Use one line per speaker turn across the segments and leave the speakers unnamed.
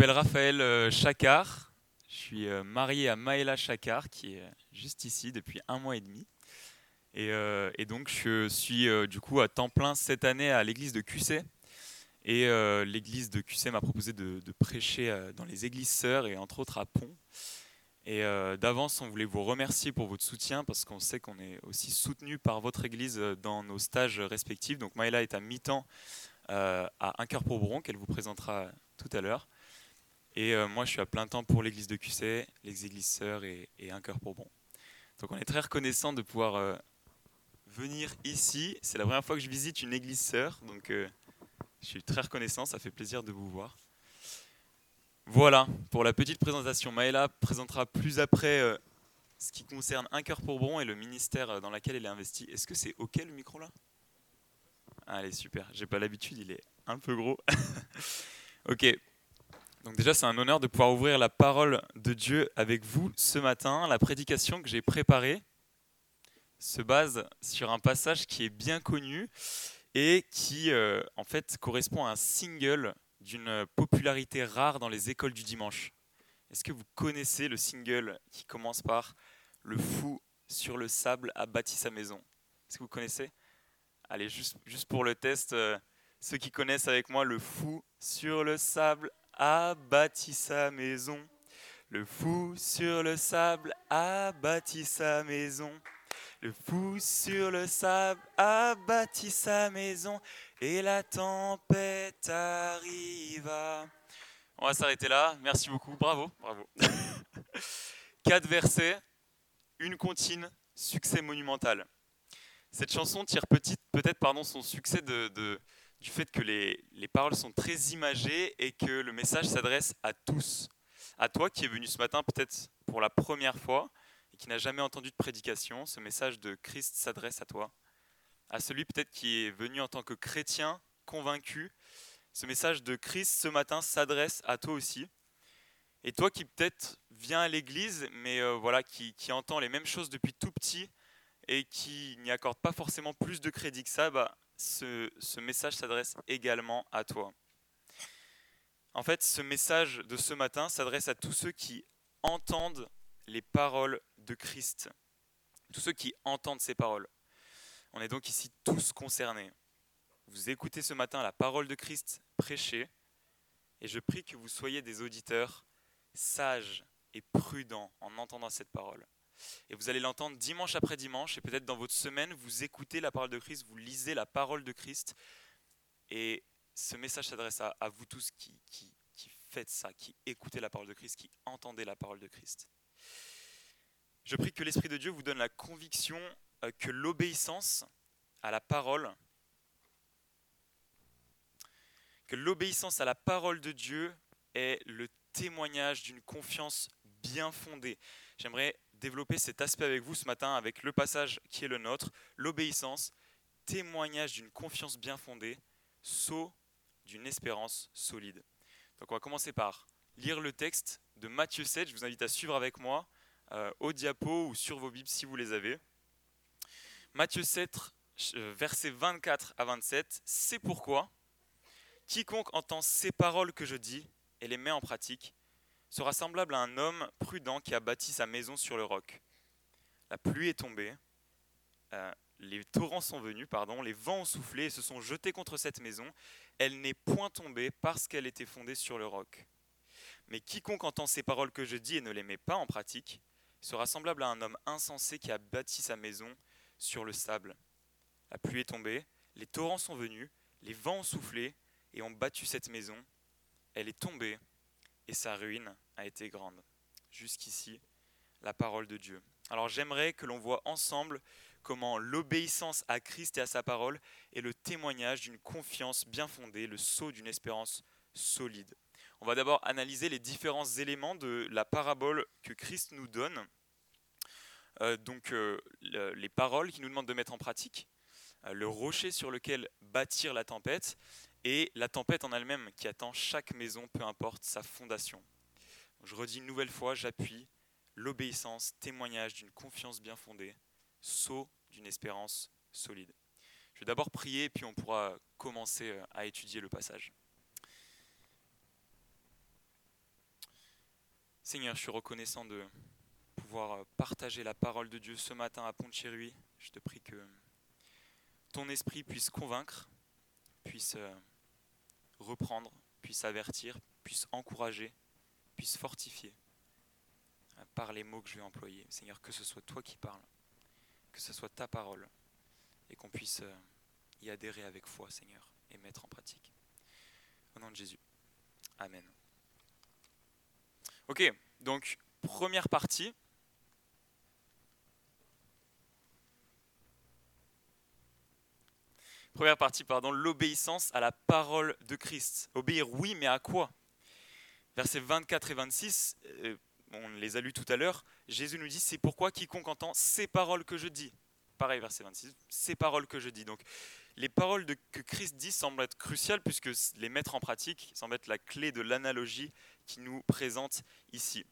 m'appelle Raphaël euh, Chacard. Je suis euh, marié à Maëla Chacard, qui est juste ici depuis un mois et demi. Et, euh, donc, je suis du coup à temps plein cette année à l'église de QC. Et l'église de QC m'a proposé de, prêcher dans les églises sœurs et entre autres à Pont. Et d'avance, on voulait vous remercier pour votre soutien parce qu'on sait qu'on est aussi soutenu par votre église dans nos stages respectifs. Donc Maëla est à mi-temps à Un cœur pour Bron, qu'elle vous présentera tout à l'heure. Et euh, moi, je suis à plein temps pour l'église de QC, les églises sœurs et, Un cœur pour Bron. Donc on est très reconnaissant de pouvoir euh, venir ici. C'est la première fois que je visite une église sœur, donc euh, je suis très reconnaissant, ça fait plaisir de vous voir. Voilà pour la petite présentation. Maëla présentera plus après ce qui concerne Un cœur pour Bron et le ministère dans lequel elle est investie. Est-ce que c'est OK le micro là? Allez, super. J'ai pas l'habitude, il est un peu gros. ok. Donc déjà, c'est un honneur de pouvoir ouvrir la parole de Dieu avec vous ce matin. La prédication que j'ai préparée se base sur un passage qui est bien connu et qui, euh, en fait, correspond à un single d'une popularité rare dans les écoles du dimanche. Est-ce que vous connaissez le single qui commence par Le fou sur le sable a bâti sa maison Est-ce que vous connaissez? Allez, juste, juste pour le test, euh, ceux qui connaissent avec moi, Le fou sur le sable a bâti sa maison. Le fou sur le sable a bâti sa maison. Le fou sur le sable a bâti sa maison et la tempête arriva. On va s'arrêter là. Merci beaucoup. Bravo, bravo. Quatre versets, une comptine, succès monumental. Cette chanson tire peut-être pardon, son succès de, de- du fait que les, les paroles sont très imagées et que le message s'adresse à tous. À toi qui es venu ce matin peut-être pour la première fois et qui n'a jamais entendu de prédication, ce message de Christ s'adresse à toi. À celui peut-être qui est venu en tant que chrétien convaincu, ce message de Christ ce matin s'adresse à toi aussi. Et toi qui peut-être viens à l'église, mais euh, voilà, qui, qui entend les mêmes choses depuis tout petit et qui n'y accorde pas forcément plus de crédit que ça, bah, ce, message s'adresse également à toi. En fait, ce message de ce matin s'adresse à tous ceux qui entendent les paroles de Christ, tous ceux qui entendent ces paroles. On est donc ici tous concernés. Vous écoutez ce matin la parole de Christ prêchée, et je prie que vous soyez des auditeurs sages et prudents en entendant cette parole. Et vous allez l'entendre dimanche après dimanche, et peut-être dans votre semaine, vous écoutez la parole de Christ, vous lisez la parole de Christ, et ce message s'adresse à, vous tous qui, qui, qui faites ça, qui écoutez la parole de Christ, qui entendez la parole de Christ. Je prie que l'Esprit de Dieu vous donne la conviction euh, que l'obéissance à la parole, que l'obéissance à la parole de Dieu est le témoignage d'une confiance bien fondée. J'aimerais développer cet aspect avec vous ce matin avec le passage qui est le nôtre, l'obéissance, témoignage d'une confiance bien fondée, saut d'une espérance solide. Donc on va commencer par lire le texte de Matthieu 7, je vous invite à suivre avec moi euh, au diapo ou sur vos bibles si vous les avez. Matthieu 7, euh, versets 24 à 27, c'est pourquoi quiconque entend ces paroles que je dis et les met en pratique sera semblable à un homme prudent qui a bâti sa maison sur le roc. La pluie est tombée, euh, les torrents sont venus, pardon, les vents ont soufflé et se sont jetés contre cette maison. Elle n'est point tombée parce qu'elle était fondée sur le roc. Mais quiconque entend ces paroles que je dis et ne les met pas en pratique sera semblable à un homme insensé qui a bâti sa maison sur le sable. La pluie est tombée, les torrents sont venus, les vents ont soufflé et ont battu cette maison. Elle est tombée et sa ruine a été grande. Jusqu'ici, la parole de Dieu. Alors j'aimerais que l'on voit ensemble comment l'obéissance à Christ et à sa parole est le témoignage d'une confiance bien fondée, le sceau d'une espérance solide. On va d'abord analyser les différents éléments de la parabole que Christ nous donne. Euh, donc euh, le- les paroles qu'il nous demande de mettre en pratique, euh, le rocher sur lequel bâtir la tempête, et la tempête en elle-même qui attend chaque maison, peu importe sa fondation. Je redis une nouvelle fois, j'appuie l'obéissance, témoignage d'une confiance bien fondée, sceau d'une espérance solide. Je vais d'abord prier, puis on pourra commencer euh, à étudier le passage. Seigneur, je suis reconnaissant de pouvoir partager la parole de Dieu ce matin à Pont-de-Chéruy. Je te prie que ton esprit puisse convaincre, puisse euh, reprendre, puisse avertir, puisse encourager, puisse fortifier euh, par les mots que je vais employer. Seigneur, que ce soit toi qui parles, que ce soit ta parole, et qu'on puisse euh, y adhérer avec foi, Seigneur, et mettre en pratique. Au nom de Jésus. Amen. Ok, donc première partie. Première partie, pardon, l'obéissance à la parole de Christ. Obéir, oui, mais à quoi? Versets 24 et 26, euh, on les a lus tout à l'heure, Jésus nous dit, c'est pourquoi quiconque entend ces paroles que je dis. Pareil, verset 26, ces paroles que je dis. Donc, les paroles que Christ dit semblent être cruciales puisque les mettre en pratique semble être la clé de l'analogie qui nous présente ici.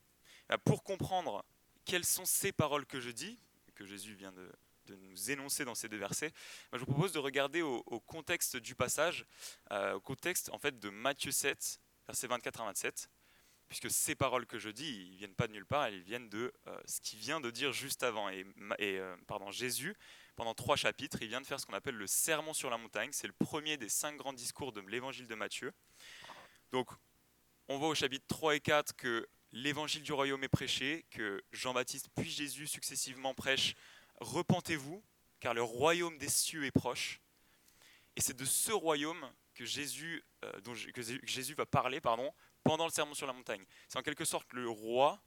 Euh, pour comprendre quelles sont ces paroles que je dis, que Jésus vient de, nous énoncer dans ces deux versets, je vous propose de regarder au, contexte du passage, euh, au contexte en fait de Matthieu 7, versets 24 à 27, puisque ces paroles que je dis, ils viennent pas de nulle part, elles viennent de euh, ce qu'il vient de dire juste avant. Et, pardon, Jésus, pendant trois chapitres, il vient de faire ce qu'on appelle le sermon sur la montagne. C'est le premier des cinq grands discours de l'évangile de Matthieu. Donc, on voit au chapitre 3 et 4 que l'évangile du royaume est prêché, que Jean-Baptiste puis Jésus successivement prêchent Repentez-vous, car le royaume des cieux est proche. Et c'est de ce royaume que Jésus, euh, que Jésus va parler pendant le sermon sur la montagne. C'est en quelque sorte le roi,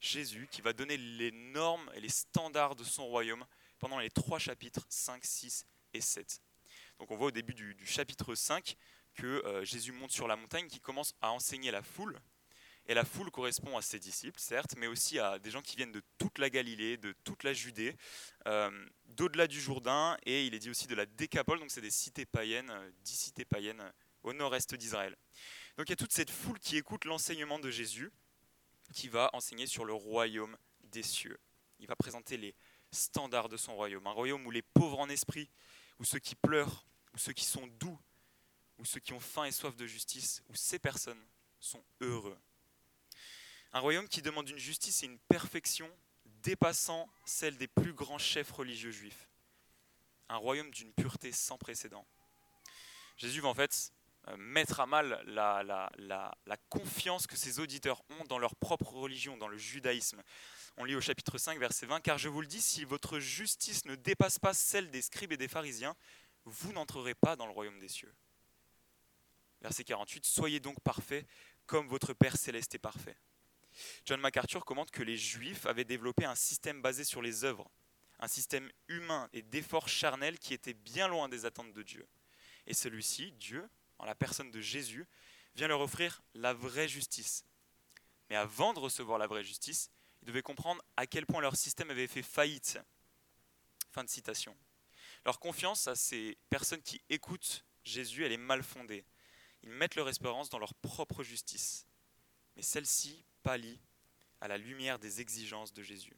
Jésus, qui va donner les normes et les standards de son royaume pendant les trois chapitres 5, 6 et 7. Donc on voit au début du, du chapitre 5 que euh, Jésus monte sur la montagne, qui commence à enseigner la foule. Et la foule correspond à ses disciples, certes, mais aussi à des gens qui viennent de toute la Galilée, de toute la Judée, euh, d'au-delà du Jourdain, et il est dit aussi de la Décapole, donc c'est des cités païennes, euh, dix cités païennes au nord-est d'Israël. Donc il y a toute cette foule qui écoute l'enseignement de Jésus, qui va enseigner sur le royaume des cieux. Il va présenter les standards de son royaume, un royaume où les pauvres en esprit, où ceux qui pleurent, où ceux qui sont doux, où ceux qui ont faim et soif de justice, où ces personnes sont heureux. Un royaume qui demande une justice et une perfection dépassant celle des plus grands chefs religieux juifs. Un royaume d'une pureté sans précédent. Jésus va en fait euh, mettre à mal la, la, confiance que ses auditeurs ont dans leur propre religion, dans le judaïsme. On lit au chapitre 5, verset 20, Car je vous le dis, si votre justice ne dépasse pas celle des scribes et des pharisiens, vous n'entrerez pas dans le royaume des cieux. Verset 48, Soyez donc parfaits comme votre Père céleste est parfait. John MacArthur commente que les Juifs avaient développé un système basé sur les œuvres, un système humain et d'efforts charnels qui était bien loin des attentes de Dieu. Et celui-ci, Dieu, en la personne de Jésus, vient leur offrir la vraie justice. Mais avant de recevoir la vraie justice, ils devaient comprendre à quel point leur système avait fait faillite. Fin de citation. Leur confiance à ces personnes qui écoutent Jésus, elle est mal fondée. Ils mettent leur espérance dans leur propre justice. Mais celle-ci pâlit à la lumière des exigences de Jésus.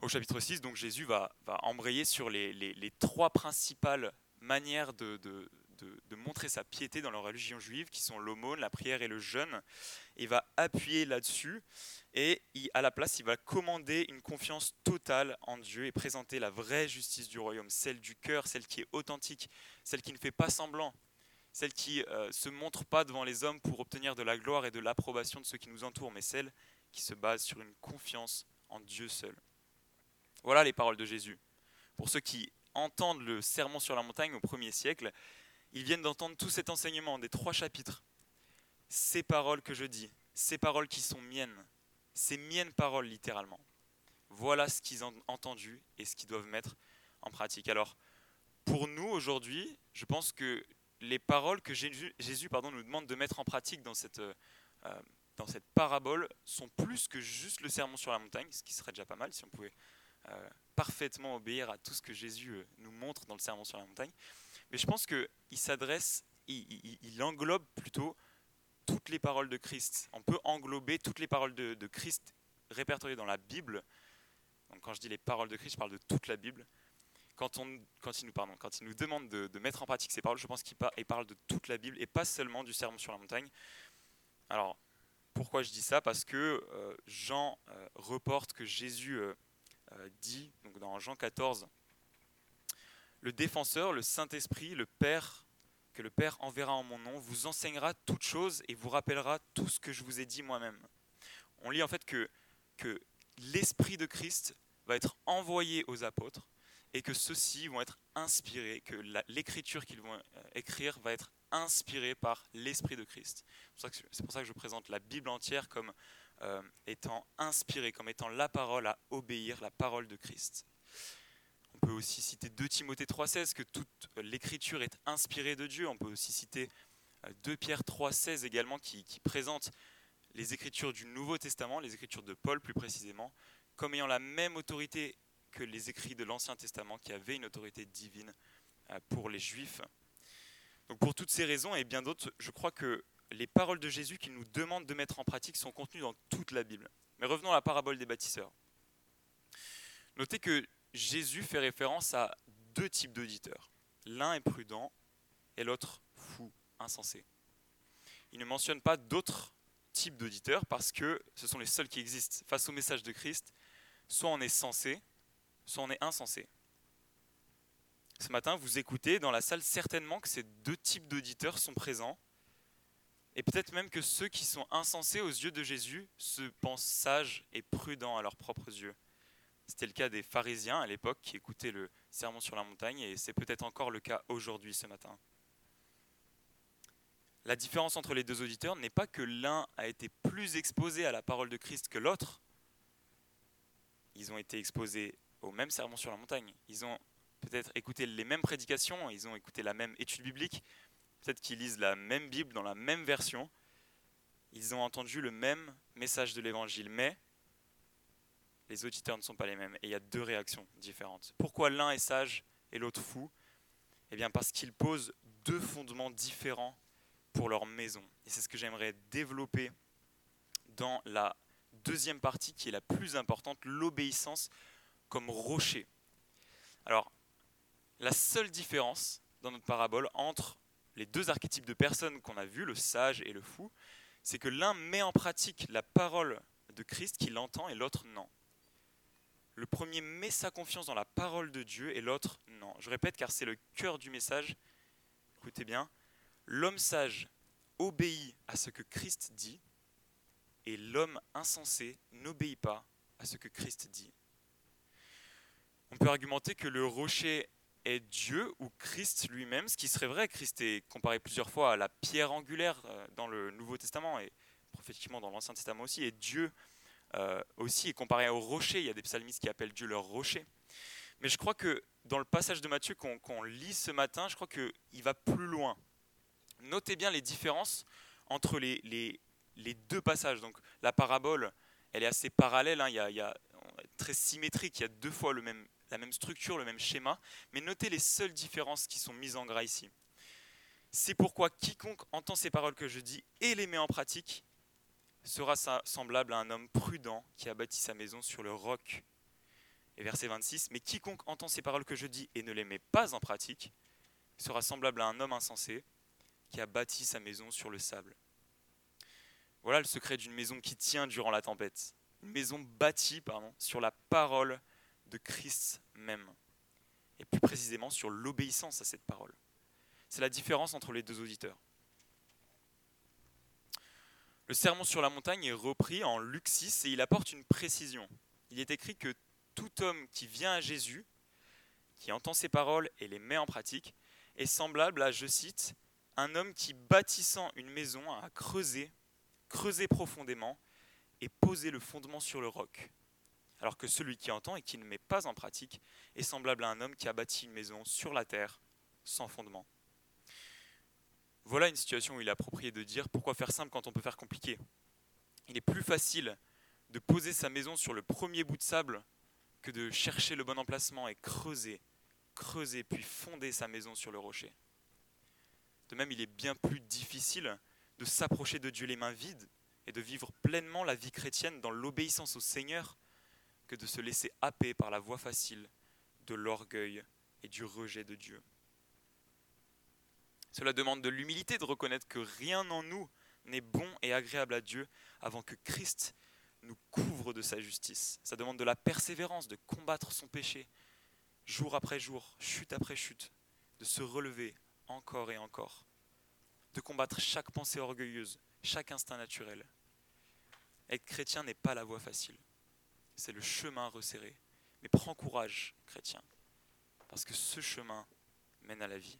Au chapitre 6, donc Jésus va, embrayer sur les, trois principales manières de, montrer sa piété dans la religion juive, qui sont l'aumône, la prière et le jeûne. Il va appuyer là-dessus et à la place, il va commander une confiance totale en Dieu et présenter la vraie justice du royaume, celle du cœur, celle qui est authentique, celle qui ne fait pas semblant, celle qui ne euh, se montre pas devant les hommes pour obtenir de la gloire et de l'approbation de ceux qui nous entourent, mais celle qui se base sur une confiance en Dieu seul. Voilà les paroles de Jésus. Pour ceux qui entendent le sermon sur la montagne au premier siècle, ils viennent d'entendre tout cet enseignement des trois chapitres. Ces paroles que je dis, ces paroles qui sont miennes, ces miennes paroles littéralement. Voilà ce qu'ils ont entendu et ce qu'ils doivent mettre en pratique. Alors, pour nous aujourd'hui, je pense que les paroles que Jésus, pardon, nous demande de mettre en pratique dans cette, euh, dans cette parabole sont plus que juste le sermon sur la montagne, ce qui serait déjà pas mal si on pouvait euh, parfaitement obéir à tout ce que Jésus euh, nous montre dans le sermon sur la montagne. Mais je pense qu'il s'adresse, il, englobe plutôt toutes les paroles de Christ. On peut englober toutes les paroles de, de Christ répertoriées dans la Bible. Donc quand je dis les paroles de Christ, je parle de toute la Bible quand, il, nous, demande de, mettre en pratique ces paroles, je pense qu'il parle de toute la Bible et pas seulement du sermon sur la montagne. Alors, pourquoi je dis ça? Parce que Jean reporte que Jésus dit, donc dans Jean 14, le défenseur, le Saint-Esprit, le Père, que le Père enverra en mon nom, vous enseignera toutes choses et vous rappellera tout ce que je vous ai dit moi-même. On lit en fait que l'Esprit de Christ va être envoyé aux apôtres et que ceux-ci vont être inspirés, que l'écriture qu'ils vont euh, écrire va être inspirée par l'Esprit de Christ. C'est pour ça que je présente la Bible entière comme euh, étant inspirée, comme étant la parole à obéir, la parole de Christ. On peut aussi citer 2 Timothée 3,16, que toute l'écriture est inspirée de Dieu. On peut aussi citer 2 euh, Pierre 3,16 également, qui présente les écritures du Nouveau Testament, les écritures de Paul plus précisément, comme ayant la même autorité que les écrits de l'Ancien Testament, qui avaient une autorité divine euh, pour les Juifs. Donc pour toutes ces raisons et bien d'autres, je crois que les paroles de Jésus qu'il nous demande de mettre en pratique sont contenues dans toute la Bible. Mais revenons à la parabole des bâtisseurs. Notez que Jésus fait référence à deux types d'auditeurs. L'un est prudent et l'autre fou, insensé. Il ne mentionne pas d'autres types d'auditeurs parce que ce sont les seuls qui existent. Face au message de Christ, soit on est sensé, on est insensé. Ce matin, vous écoutez dans la salle certainement que ces deux types d'auditeurs sont présents, et peut-être même que ceux qui sont insensés aux yeux de Jésus se pensent sages et prudents à leurs propres yeux. C'était le cas des pharisiens à l'époque qui écoutaient le sermon sur la montagne, et c'est peut-être encore le cas aujourd'hui ce matin. La différence entre les deux auditeurs n'est pas que l'un a été plus exposé à la parole de Christ que l'autre. Ils ont été exposés au même sermon sur la montagne. Ils ont peut-être écouté les mêmes prédications, ils ont écouté la même étude biblique, peut-être qu'ils lisent la même Bible dans la même version. Ils ont entendu le même message de l'Évangile, mais les auditeurs ne sont pas les mêmes. Et il y a deux réactions différentes. Pourquoi l'un est sage et l'autre fou? Eh bien parce qu'ils posent deux fondements différents pour leur maison. Et c'est ce que j'aimerais développer dans la deuxième partie qui est la plus importante, l'obéissance comme rocher. Alors, la seule différence dans notre parabole entre les deux archétypes de personnes qu'on a vus, le sage et le fou, c'est que l'un met en pratique la parole de Christ qu'il entend et l'autre non. Le premier met sa confiance dans la parole de Dieu et l'autre non. Je répète car c'est le cœur du message. Écoutez bien. L'homme sage obéit à ce que Christ dit et l'homme insensé n'obéit pas à ce que Christ dit. On peut argumenter que le rocher est Dieu ou Christ lui-même, ce qui serait vrai. Christ est comparé plusieurs fois à la pierre angulaire euh, dans le Nouveau Testament et prophétiquement dans l'Ancien Testament aussi. Et Dieu euh, aussi est comparé au rocher. Il y a des psalmistes qui appellent Dieu leur rocher. Mais je crois que dans le passage de Matthieu qu'on lit ce matin, je crois qu'il va plus loin. Notez bien les différences entre les, deux passages. Donc la parabole, elle est assez parallèle, hein. il y a, très symétrique, il y a deux fois le même, la même structure, le même schéma, mais notez les seules différences qui sont mises en gras ici. C'est pourquoi quiconque entend ces paroles que je dis et les met en pratique sera semblable à un homme prudent qui a bâti sa maison sur le roc. Et verset 26, mais quiconque entend ces paroles que je dis et ne les met pas en pratique sera semblable à un homme insensé qui a bâti sa maison sur le sable. Voilà le secret d'une maison qui tient durant la tempête. Une maison bâtie pardon, sur la parole de Christ même. Et plus précisément sur l'obéissance à cette parole. C'est la différence entre les deux auditeurs. Le sermon sur la montagne est repris en Luc 6 et il apporte une précision. Il est écrit que tout homme qui vient à Jésus, qui entend ses paroles et les met en pratique, est semblable à, je cite, un homme qui, bâtissant une maison, a creusé, creusé profondément et posé le fondement sur le roc. Alors que celui qui entend et qui ne met pas en pratique est semblable à un homme qui a bâti une maison sur la terre, sans fondement. Voilà une situation où il est approprié de dire pourquoi faire simple quand on peut faire compliqué? Il est plus facile de poser sa maison sur le premier bout de sable que de chercher le bon emplacement et creuser, creuser puis fonder sa maison sur le rocher. De même, il est bien plus difficile de s'approcher de Dieu les mains vides et de vivre pleinement la vie chrétienne dans l'obéissance au Seigneur que de se laisser happer par la voie facile de l'orgueil et du rejet de Dieu. Cela demande de l'humilité de reconnaître que rien en nous n'est bon et agréable à Dieu avant que Christ nous couvre de sa justice. Ça demande de la persévérance, de combattre son péché, jour après jour, chute après chute, de se relever encore et encore, de combattre chaque pensée orgueilleuse, chaque instinct naturel. Être chrétien n'est pas la voie facile, c'est le chemin resserré. Mais prends courage, chrétien, parce que ce chemin mène à la vie.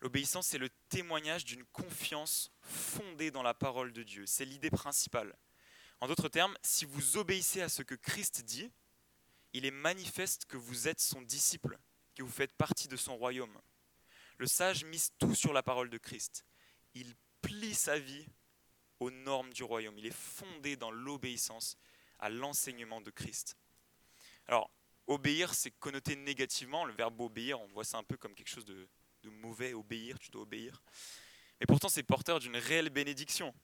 L'obéissance, c'est le témoignage d'une confiance fondée dans la parole de Dieu. C'est l'idée principale. En d'autres termes, si vous obéissez à ce que Christ dit, il est manifeste que vous êtes son disciple, que vous faites partie de son royaume. Le sage mise tout sur la parole de Christ. Il plie sa vie aux normes du royaume. Il est fondé dans l'obéissance à l'enseignement de Christ. Alors, obéir, c'est connoté négativement. Le verbe obéir, on voit ça un peu comme quelque chose de, mauvais, obéir, tu dois obéir. Mais pourtant, c'est porteur d'une réelle bénédiction.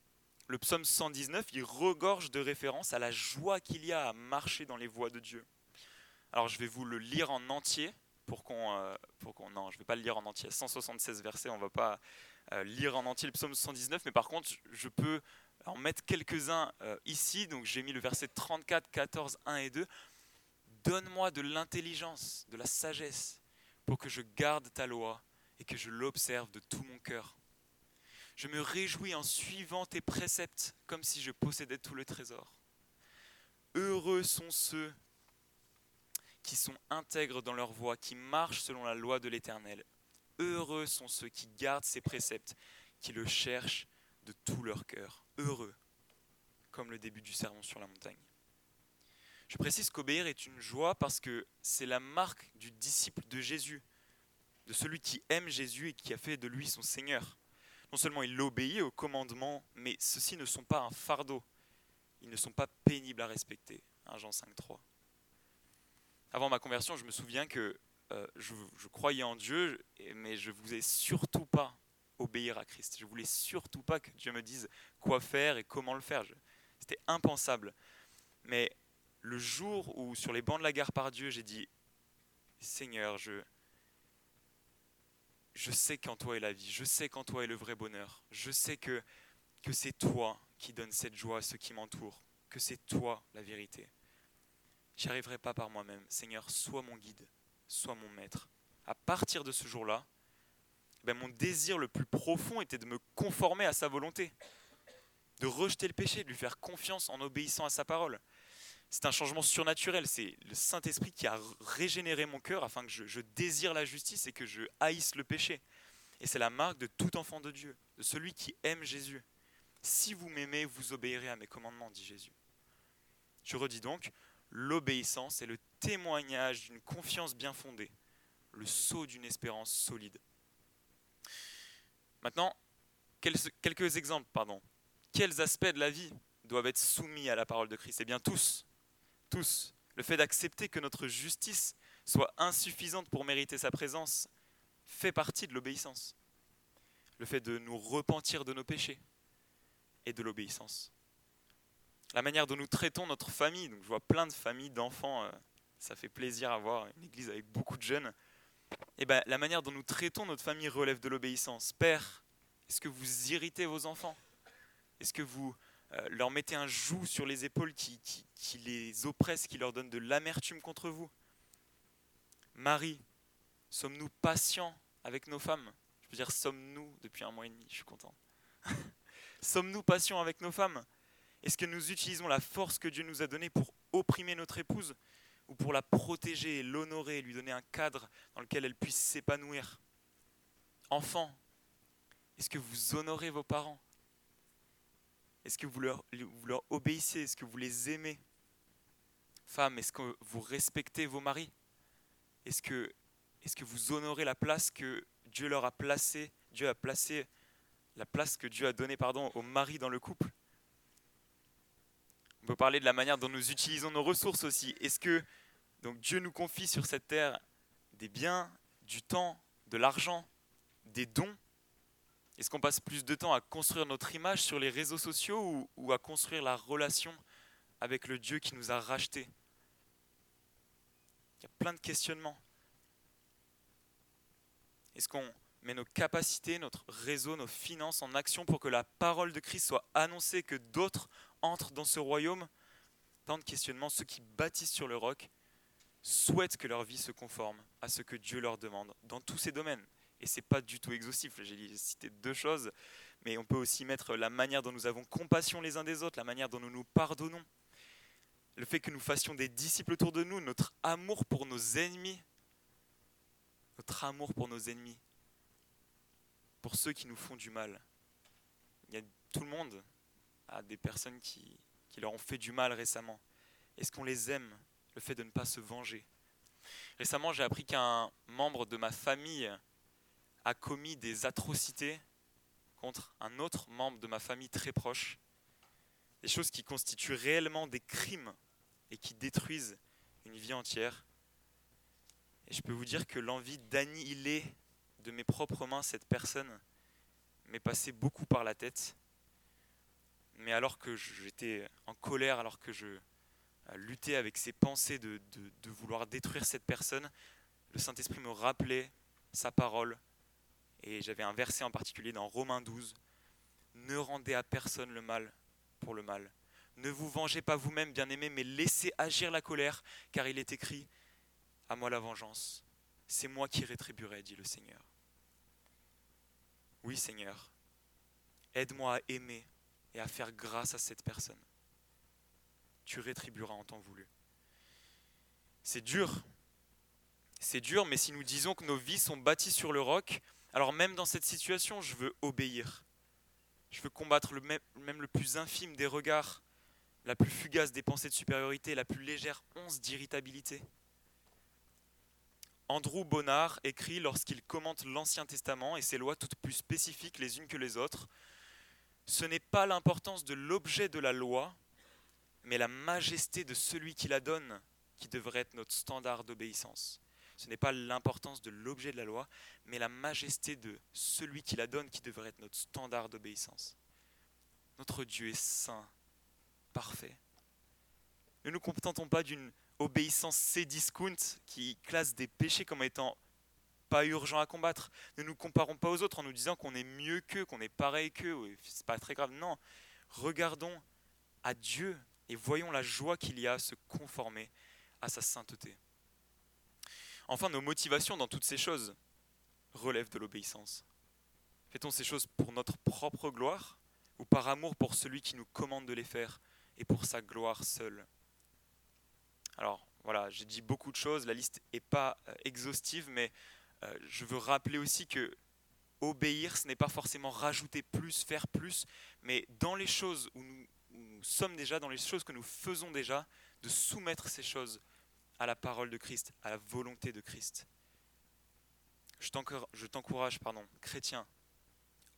Le psaume 119, il regorge de références à la joie qu'il y a à marcher dans les voies de Dieu. Alors, je vais vous le lire en entier pour qu'on. Euh, qu'on non, je ne vais pas le lire en entier. 176 versets, on ne va pas euh, lire en entier le psaume 119, mais par contre, je peux en mettre quelques-uns euh, ici. Donc, j'ai mis le verset 34, 14, 1 et 2. Donne-moi de l'intelligence, de la sagesse, pour que je garde ta loi et que je l'observe de tout mon cœur. Je me réjouis en suivant tes préceptes comme si je possédais tout le trésor. Heureux sont ceux qui sont intègres dans leur voie, qui marchent selon la loi de l'Éternel. Heureux sont ceux qui gardent ses préceptes, qui le cherchent de tout leur cœur. Heureux, comme le début du sermon sur la montagne. Je précise qu'obéir est une joie parce que c'est la marque du disciple de Jésus de celui qui aime Jésus et qui a fait de lui son Seigneur. Non seulement il obéit aux commandements, mais ceux-ci ne sont pas un fardeau. Ils ne sont pas pénibles à respecter. 1 Jean 5.3. Avant ma conversion, je me souviens que euh, je, croyais en Dieu, mais je ne voulais surtout pas obéir à Christ. Je voulais surtout pas que Dieu me dise quoi faire et comment le faire. C'était impensable. Mais le jour où, sur les bancs de la gare par Dieu, j'ai dit Seigneur, je, je sais qu'en toi est la vie, je sais qu'en toi est le vrai bonheur, je sais que, que c'est toi qui donnes cette joie à ceux qui m'entourent, que c'est toi la vérité. J'y arriverai pas par moi-même. Seigneur, sois mon guide, sois mon maître. À partir de ce jour-là, ben mon désir le plus profond était de me conformer à sa volonté, de rejeter le péché, de lui faire confiance en obéissant à sa parole c'est un changement surnaturel. C'est le Saint-Esprit qui a régénéré mon cœur afin que je, désire la justice et que je haïsse le péché. Et c'est la marque de tout enfant de Dieu, de celui qui aime Jésus. Si vous m'aimez, vous obéirez à mes commandements, dit Jésus. Je redis donc, l'obéissance est le témoignage d'une confiance bien fondée, le sceau d'une espérance solide. Maintenant, quelques exemples, pardon. Quels aspects de la vie doivent être soumis à la parole de Christ? Eh bien tous, tous, le fait d'accepter que notre justice soit insuffisante pour mériter sa présence fait partie de l'obéissance. Le fait de nous repentir de nos péchés et de l'obéissance. La manière dont nous traitons notre famille, donc je vois plein de familles d'enfants, euh, ça fait plaisir à voir, une église avec beaucoup de jeunes. Eh ben, la manière dont nous traitons notre famille relève de l'obéissance. Père, est-ce que vous irritez vos enfants? Est-ce que vous euh, leur mettez un joug sur les épaules qui, qui, les oppresse, qui leur donne de l'amertume contre vous? Marie, sommes-nous patients avec nos femmes? Je veux dire, sommes-nous depuis un mois et demi, je suis content. sommes-nous patients avec nos femmes? Est-ce que nous utilisons la force que Dieu nous a donnée pour opprimer notre épouse? Ou pour la protéger, l'honorer, lui donner un cadre dans lequel elle puisse s'épanouir. Enfants, est-ce que vous honorez vos parents? Est-ce que vous leur, obéissez? Est-ce que vous les aimez? Femmes, est-ce que vous respectez vos maris? Est-ce que, est que vous honorez la place que Dieu leur a placée Dieu a placé la place que Dieu a donnée pardon, aux maris dans le couple? On peut parler de la manière dont nous utilisons nos ressources aussi. Est-ce que donc Dieu nous confie sur cette terre des biens, du temps, de l'argent, des dons? Est-ce qu'on passe plus de temps à construire notre image sur les réseaux sociaux ou, à construire la relation avec le Dieu qui nous a rachetés? Il y a plein de questionnements. Est-ce qu'on met nos capacités, notre réseau, nos finances en action pour que la parole de Christ soit annoncée, que d'autres entrent dans ce royaume Tant de questionnements, ceux qui bâtissent sur le roc souhaitent que leur vie se conforme à ce que Dieu leur demande dans tous ces domaines. Et c'est pas du tout exhaustif. J'ai cité deux choses, mais on peut aussi mettre la manière dont nous avons compassion les uns des autres, la manière dont nous nous pardonnons, le fait que nous fassions des disciples autour de nous, notre amour pour nos ennemis, notre amour pour nos ennemis, pour ceux qui nous font du mal. Il y a tout le monde a des personnes qui, qui leur ont fait du mal récemment. Est-ce qu'on les aime Le fait de ne pas se venger? Récemment, j'ai appris qu'un membre de ma famille a commis des atrocités contre un autre membre de ma famille très proche. Des choses qui constituent réellement des crimes et qui détruisent une vie entière. Et je peux vous dire que l'envie d'annihiler de mes propres mains cette personne m'est passée beaucoup par la tête. Mais alors que j'étais en colère, alors que je euh, luttais avec ces pensées de, vouloir détruire cette personne, le Saint-Esprit me rappelait sa parole. Et j'avais un verset en particulier dans Romains 12. Ne rendez à personne le mal pour le mal. Ne vous vengez pas vous-même, bien-aimés, mais laissez agir la colère, car il est écrit À moi la vengeance, c'est moi qui rétribuerai, dit le Seigneur. Oui, Seigneur, aide-moi à aimer et à faire grâce à cette personne. Tu rétribueras en temps voulu. C'est dur. C'est dur, mais si nous disons que nos vies sont bâties sur le roc, alors même dans cette situation, je veux obéir. Je veux combattre le même, même le plus infime des regards, la plus fugace des pensées de supériorité, la plus légère once d'irritabilité. Andrew Bonnard écrit lorsqu'il commente l'Ancien Testament et ses lois toutes plus spécifiques les unes que les autres, Ce n'est pas l'importance de l'objet de la loi, mais la majesté de celui qui la donne qui devrait être notre standard d'obéissance. Ce n'est pas l'importance de l'objet de la loi, mais la majesté de celui qui la donne qui devrait être notre standard d'obéissance. Notre Dieu est saint, parfait. Ne nous contentons pas d'une obéissance C-discount qui classe des péchés comme étant pas urgents à combattre. Ne nous comparons pas aux autres en nous disant qu'on est mieux qu'eux, qu'on est pareil qu'eux. C'est pas très grave. Non. Regardons à Dieu et voyons la joie qu'il y a à se conformer à sa sainteté. Enfin, nos motivations dans toutes ces choses relèvent de l'obéissance. Fait-on ces choses pour notre propre gloire ou par amour pour celui qui nous commande de les faire et pour sa gloire seule? Alors voilà, j'ai dit beaucoup de choses, la liste n'est pas euh, exhaustive, mais euh, je veux rappeler aussi que obéir, ce n'est pas forcément rajouter plus, faire plus, mais dans les choses où nous, sommes déjà, dans les choses que nous faisons déjà, de soumettre ces choses à la parole de Christ, à la volonté de Christ. Je t'encourage, pardon, chrétien,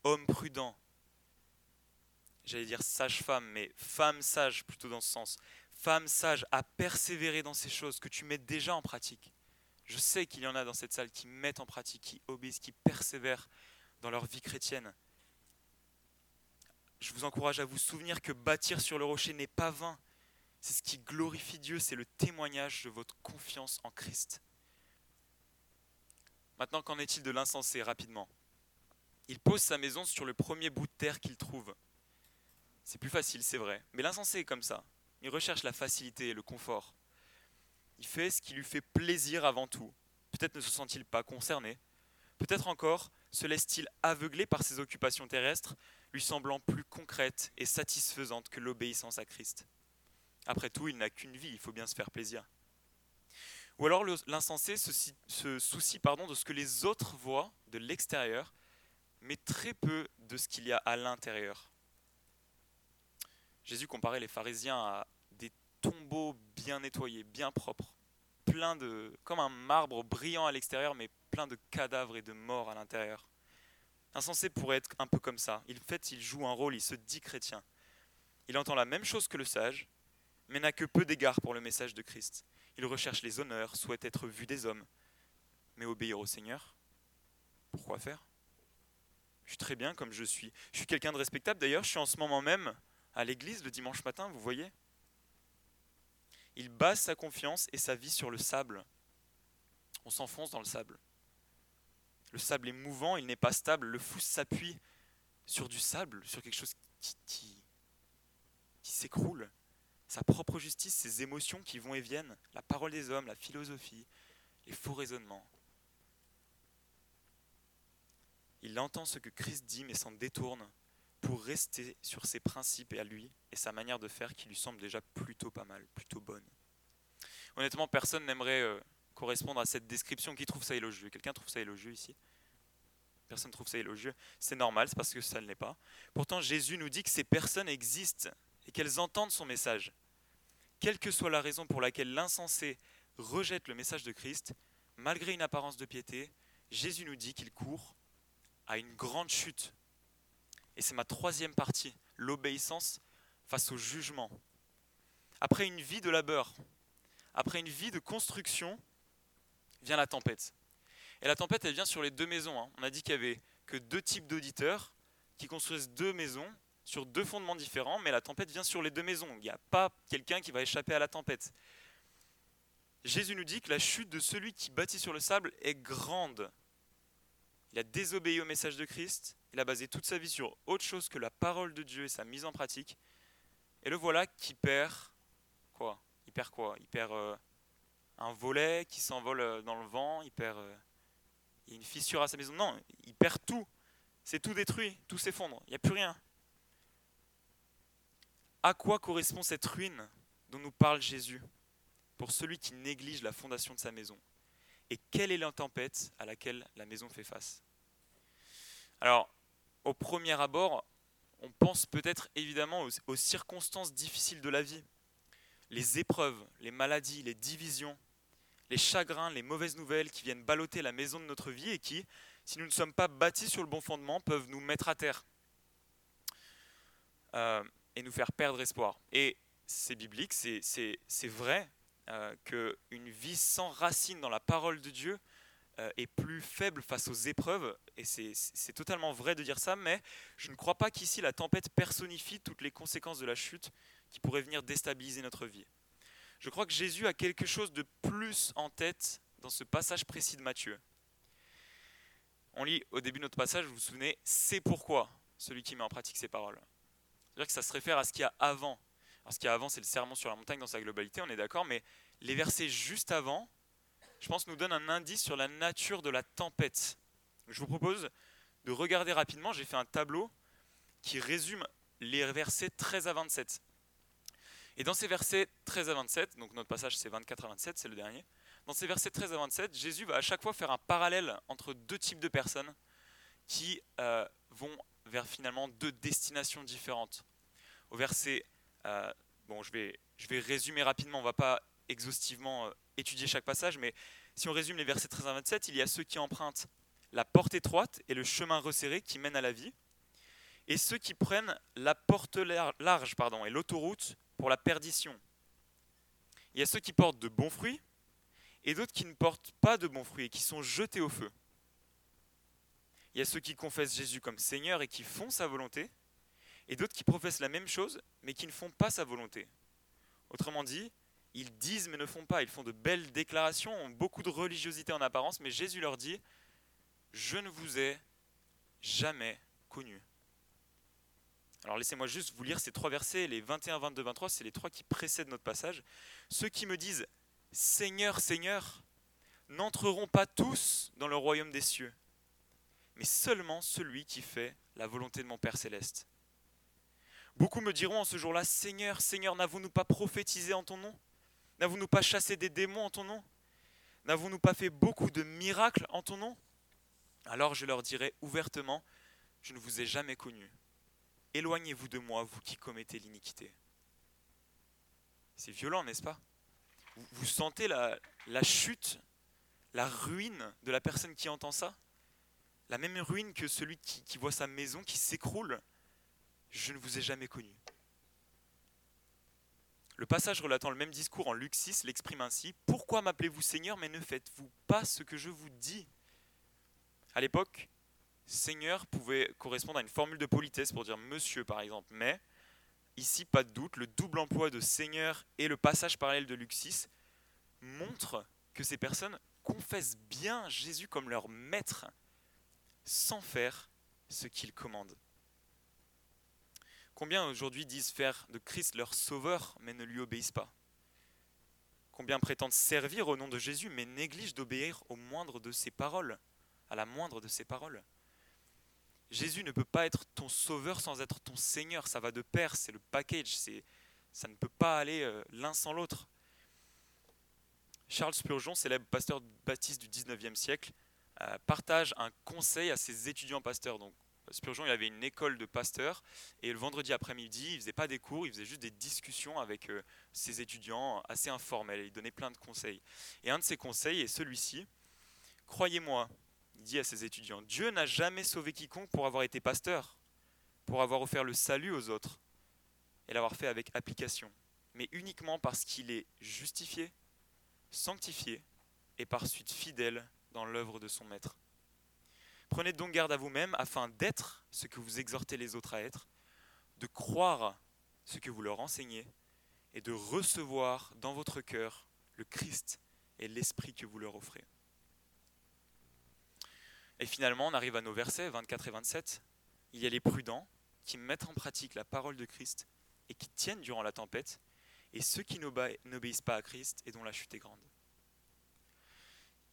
homme prudent, j'allais dire sage-femme, mais femme sage plutôt dans ce sens. Femme sage à persévérer dans ces choses que tu mets déjà en pratique. Je sais qu'il y en a dans cette salle qui mettent en pratique, qui obéissent, qui persévèrent dans leur vie chrétienne. Je vous encourage à vous souvenir que bâtir sur le rocher n'est pas vain. C'est ce qui glorifie Dieu, c'est le témoignage de votre confiance en Christ. Maintenant, qu'en est-il de l'insensé rapidement? Il pose sa maison sur le premier bout de terre qu'il trouve. C'est plus facile, c'est vrai. Mais l'insensé est comme ça. Il recherche la facilité et le confort. Il fait ce qui lui fait plaisir avant tout. Peut-être ne se sent-il pas concerné. Peut-être encore se laisse-t-il aveugler par ses occupations terrestres, lui semblant plus concrètes et satisfaisantes que l'obéissance à Christ. Après tout, il n'a qu'une vie, il faut bien se faire plaisir. Ou alors l'insensé se, soucie pardon, de ce que les autres voient de l'extérieur, mais très peu de ce qu'il y a à l'intérieur. Jésus comparait les pharisiens à des tombeaux bien nettoyés, bien propres, plein de, comme un marbre brillant à l'extérieur, mais plein de cadavres et de morts à l'intérieur. Insensé pourrait être un peu comme ça. En fait, il joue un rôle, il se dit chrétien. Il entend la même chose que le sage, mais n'a que peu d'égard pour le message de Christ. Il recherche les honneurs, souhaite être vu des hommes, mais obéir au Seigneur, pourquoi faire? Je suis très bien comme je suis. Je suis quelqu'un de respectable d'ailleurs, je suis en ce moment même à l'église le dimanche matin, vous voyez Il base sa confiance et sa vie sur le sable. On s'enfonce dans le sable. Le sable est mouvant, il n'est pas stable. Le fou s'appuie sur du sable, sur quelque chose qui, s'écroule. Sa propre justice, ses émotions qui vont et viennent, la parole des hommes, la philosophie, les faux raisonnements. Il entend ce que Christ dit mais s'en détourne pour rester sur ses principes et à lui et sa manière de faire qui lui semble déjà plutôt pas mal, plutôt bonne. Honnêtement, personne n'aimerait euh, correspondre à cette description. Qui trouve ça élogieux? Quelqu'un trouve ça élogieux ici? Personne trouve ça élogieux. C'est normal, c'est parce que ça ne l'est pas. Pourtant, Jésus nous dit que ces personnes existent et qu'elles entendent son message. Quelle que soit la raison pour laquelle l'insensé rejette le message de Christ, malgré une apparence de piété, Jésus nous dit qu'il court à une grande chute. Et c'est ma troisième partie, l'obéissance face au jugement. Après une vie de labeur, après une vie de construction, vient la tempête. Et la tempête, elle vient sur les deux maisons. Hein. On a dit qu'il y avait que deux types d'auditeurs qui construisent deux maisons sur deux fondements différents, mais la tempête vient sur les deux maisons. Il n'y a pas quelqu'un qui va échapper à la tempête. Jésus nous dit que la chute de celui qui bâtit sur le sable est grande. Il a désobéi au message de Christ, il a basé toute sa vie sur autre chose que la parole de Dieu et sa mise en pratique. Et le voilà qui perd quoi? Il perd quoi? Il perd euh, un volet qui s'envole euh, dans le vent, il perd euh, une fissure à sa maison. Non, il perd tout. C'est tout détruit, tout s'effondre, il n'y a plus rien. À quoi correspond cette ruine dont nous parle Jésus pour celui qui néglige la fondation de sa maison? Et quelle est la tempête à laquelle la maison fait face? Au premier abord, on pense peut-être évidemment aux, circonstances difficiles de la vie, les épreuves, les maladies, les divisions, les chagrins, les mauvaises nouvelles qui viennent balloter la maison de notre vie et qui, si nous ne sommes pas bâtis sur le bon fondement, peuvent nous mettre à terre euh, et nous faire perdre espoir. Et c'est biblique, c'est vrai euh, qu'une vie sans racine dans la parole de Dieu est plus faible face aux épreuves, et c'est totalement vrai de dire ça, mais je ne crois pas qu'ici la tempête personnifie toutes les conséquences de la chute qui pourraient venir déstabiliser notre vie. Je crois que Jésus a quelque chose de plus en tête dans ce passage précis de Matthieu. On lit au début de notre passage, vous vous souvenez, c'est pourquoi celui qui met en pratique ces paroles. C'est-à-dire que ça se réfère à ce qu'il y a avant. Alors ce qu'il y a avant, c'est le serment sur la montagne dans sa globalité, on est d'accord, mais les versets juste avant, je pense, nous donnent un indice sur la nature de la tempête. Je vous propose de regarder rapidement, j'ai fait un tableau qui résume les versets 13 à 27. Et dans ces versets 13 à 27, donc notre passage c'est 24 à 27, c'est le dernier, dans ces versets 13 à 27, Jésus va à chaque fois faire un parallèle entre deux types de personnes qui euh, vont vers finalement deux destinations différentes. Au verset, euh, bon je vais, je vais résumer rapidement, on ne va pas exhaustivement euh, étudier chaque passage, mais si on résume les versets 13 à 27, il y a ceux qui empruntent la porte étroite et le chemin resserré qui mène à la vie, et ceux qui prennent la porte large pardon, et l'autoroute pour la perdition. Il y a ceux qui portent de bons fruits et d'autres qui ne portent pas de bons fruits et qui sont jetés au feu. Il y a ceux qui confessent Jésus comme Seigneur et qui font sa volonté, et d'autres qui professent la même chose mais qui ne font pas sa volonté. Autrement dit, ils disent mais ne font pas, ils font de belles déclarations, ont beaucoup de religiosité en apparence, mais Jésus leur dit, je ne vous ai jamais connu. Alors laissez-moi juste vous lire ces trois versets, les 21, 22, 23, c'est les trois qui précèdent notre passage. Ceux qui me disent Seigneur, Seigneur, n'entreront pas tous dans le royaume des cieux, mais seulement celui qui fait la volonté de mon Père céleste. Beaucoup me diront en ce jour-là, Seigneur, Seigneur, n'avons-nous pas prophétisé en ton nom? N'avons-nous pas chassé des démons en ton nom? N'avons-nous pas fait beaucoup de miracles en ton nom? Alors je leur dirai ouvertement, je ne vous ai jamais connu. Éloignez-vous de moi, vous qui commettez l'iniquité. C'est violent, n'est-ce pas? Vous, sentez la, chute, la ruine de la personne qui entend ça? La même ruine que celui qui, qui voit sa maison qui s'écroule? Je ne vous ai jamais connu. Le passage relatant le même discours en Luc 6 l'exprime ainsi. Pourquoi m'appelez-vous Seigneur, mais ne faites-vous pas ce que je vous dis? À l'époque, Seigneur pouvait correspondre à une formule de politesse pour dire monsieur par exemple, mais ici pas de doute, le double emploi de Seigneur et le passage parallèle de Luxis montrent que ces personnes confessent bien Jésus comme leur maître, sans faire ce qu'il commande. Combien aujourd'hui disent faire de Christ leur sauveur mais ne lui obéissent pas? Combien prétendent servir au nom de Jésus mais négligent d'obéir au moindre de ses paroles, à la moindre de ses paroles? Jésus ne peut pas être ton sauveur sans être ton Seigneur, ça va de pair, c'est le package, c'est, ça ne peut pas aller euh, l'un sans l'autre. Charles Spurgeon, célèbre pasteur baptiste du 19e siècle, euh, partage un conseil à ses étudiants pasteurs. Donc, Spurgeon, il avait une école de pasteurs et le vendredi après-midi, il faisait pas des cours, il faisait juste des discussions avec euh, ses étudiants assez informels. Il donnait plein de conseils. Et un de ses conseils est celui-ci Croyez-moi, il dit à ses étudiants, Dieu n'a jamais sauvé quiconque pour avoir été pasteur, pour avoir offert le salut aux autres et l'avoir fait avec application, mais uniquement parce qu'il est justifié, sanctifié et par suite fidèle dans l'œuvre de son Maître. Prenez donc garde à vous-même afin d'être ce que vous exhortez les autres à être, de croire ce que vous leur enseignez et de recevoir dans votre cœur le Christ et l'Esprit que vous leur offrez. Et finalement, on arrive à nos versets 24 et 27. Il y a les prudents qui mettent en pratique la parole de Christ et qui tiennent durant la tempête, et ceux qui n'obéissent pas à Christ et dont la chute est grande.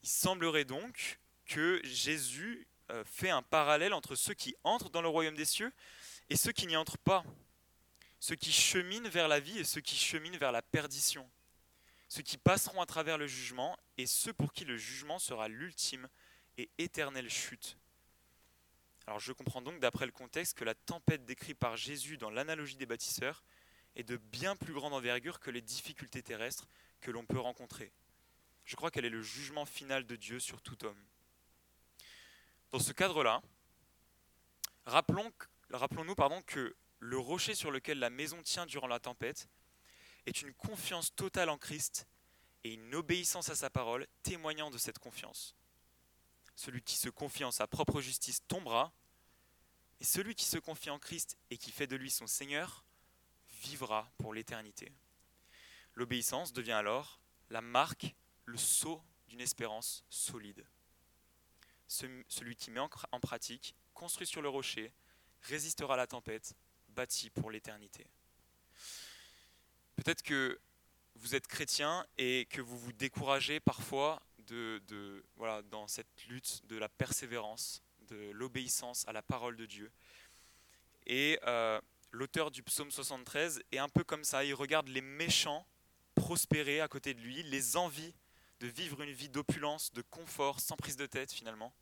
Il semblerait donc que Jésus fait un parallèle entre ceux qui entrent dans le royaume des cieux et ceux qui n'y entrent pas, ceux qui cheminent vers la vie et ceux qui cheminent vers la perdition, ceux qui passeront à travers le jugement et ceux pour qui le jugement sera l'ultime et éternelle chute. Alors je comprends donc d'après le contexte que la tempête décrite par Jésus dans l'analogie des bâtisseurs est de bien plus grande envergure que les difficultés terrestres que l'on peut rencontrer. Je crois qu'elle est le jugement final de Dieu sur tout homme. Dans ce cadre-là, rappelons, rappelons-nous pardon, que le rocher sur lequel la maison tient durant la tempête est une confiance totale en Christ et une obéissance à sa parole témoignant de cette confiance. Celui qui se confie en sa propre justice tombera, et celui qui se confie en Christ et qui fait de lui son Seigneur vivra pour l'éternité. L'obéissance devient alors la marque le sceau d'une espérance solide. Celui qui met en pratique, construit sur le rocher, résistera à la tempête, bâti pour l'éternité. Peut-être que vous êtes chrétien et que vous vous découragez parfois de, voilà, dans cette lutte de la persévérance, de l'obéissance à la parole de Dieu. Et euh, l'auteur du psaume 73 est un peu comme ça, il regarde les méchants prospérer à côté de lui, les envies de vivre une vie d'opulence, de confort, sans prise de tête finalement.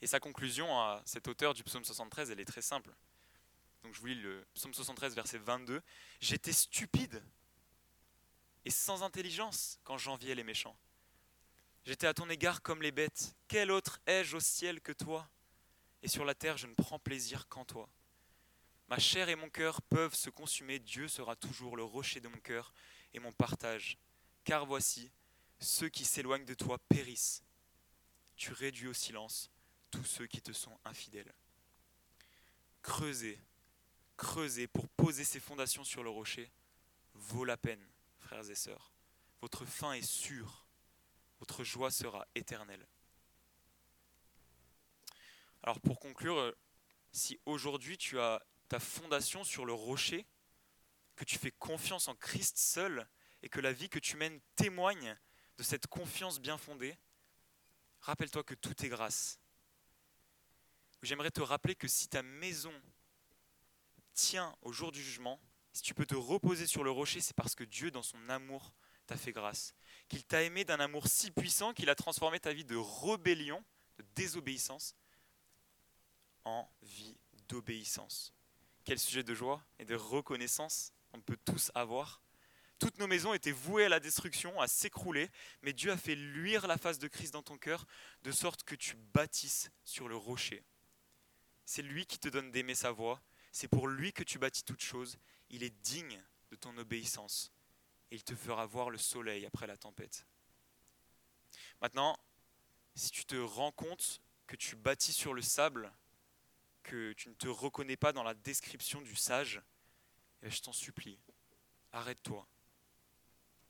Et sa conclusion à cet auteur du psaume 73, elle est très simple. Donc je vous lis le psaume 73, verset 22. J'étais stupide et sans intelligence quand j'enviais les méchants. J'étais à ton égard comme les bêtes. Quel autre ai-je au ciel que toi? Et sur la terre, je ne prends plaisir qu'en toi. Ma chair et mon cœur peuvent se consumer, Dieu sera toujours le rocher de mon cœur et mon partage car voici, ceux qui s'éloignent de toi périssent. Tu réduis au silence tous ceux qui te sont infidèles. Creusez, creusez pour poser ces fondations sur le rocher vaut la peine, frères et sœurs. Votre fin est sûre, votre joie sera éternelle. Alors pour conclure, si aujourd'hui tu as ta fondation sur le rocher, que tu fais confiance en Christ seul, et que la vie que tu mènes témoigne de cette confiance bien fondée, rappelle-toi que tout est grâce. J'aimerais te rappeler que si ta maison tient au jour du jugement, si tu peux te reposer sur le rocher, c'est parce que Dieu, dans son amour, t'a fait grâce. Qu'il t'a aimé d'un amour si puissant qu'il a transformé ta vie de rébellion, de désobéissance, en vie d'obéissance. Quel sujet de joie et de reconnaissance on peut tous avoir toutes nos maisons étaient vouées à la destruction, à s'écrouler, mais Dieu a fait luire la face de Christ dans ton cœur, de sorte que tu bâtisses sur le rocher. C'est lui qui te donne d'aimer sa voix, c'est pour lui que tu bâtis toutes choses, il est digne de ton obéissance, et il te fera voir le soleil après la tempête. Maintenant, si tu te rends compte que tu bâtis sur le sable, que tu ne te reconnais pas dans la description du sage, eh je t'en supplie, arrête-toi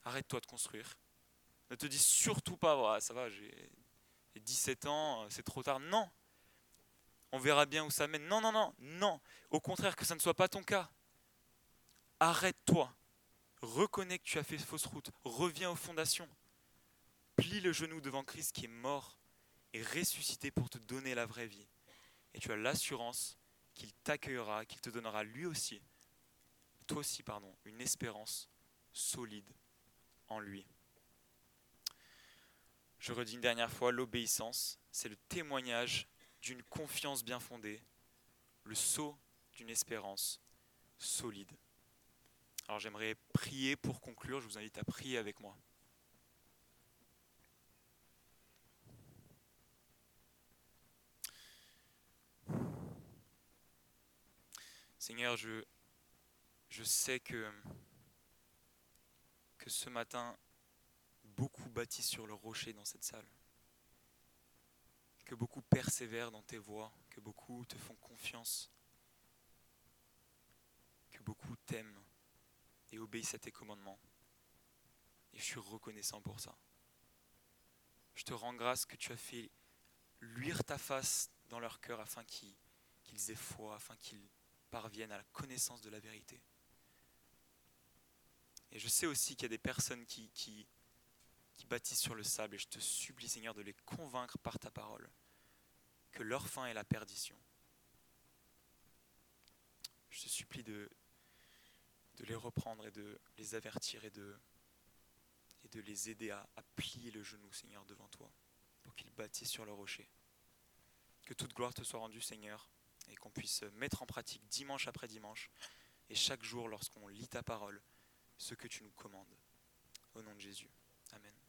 Arrête-toi de construire. Ne te dis surtout pas, ça va, j'ai 17 ans, c'est trop tard. Non. On verra bien où ça mène. Non, non, non, non. Au contraire, que ça ne soit pas ton cas. Arrête-toi. Reconnais que tu as fait fausse route. Reviens aux fondations. Plie le genou devant Christ qui est mort et ressuscité pour te donner la vraie vie. Et tu as l'assurance qu'il t'accueillera, qu'il te donnera lui aussi, toi aussi, pardon, une espérance solide lui. Je redis une dernière fois, l'obéissance, c'est le témoignage d'une confiance bien fondée, le saut d'une espérance solide. Alors j'aimerais prier pour conclure, je vous invite à prier avec moi. Seigneur, je, je sais que, que ce matin, beaucoup bâtissent sur le rocher dans cette salle. Que beaucoup persévèrent dans tes voies, que beaucoup te font confiance, que beaucoup t'aiment et obéissent à tes commandements. Et je suis reconnaissant pour ça. Je te rends grâce que tu as fait luire ta face dans leur cœur afin qu'ils aient foi, afin qu'ils parviennent à la connaissance de la vérité. Et je sais aussi qu'il y a des personnes qui, qui, bâtissent sur le sable, et je te supplie Seigneur de les convaincre par ta parole que leur fin est la perdition. Je te supplie de, de les reprendre et de les avertir et de, et de les aider à, à plier le genou, Seigneur, devant toi, pour qu'ils bâtissent sur le rocher. Que toute gloire te soit rendue, Seigneur et qu'on puisse mettre en pratique dimanche après dimanche et chaque jour lorsqu'on lit ta parole ce que tu nous commandes. Au nom de Jésus. Amen.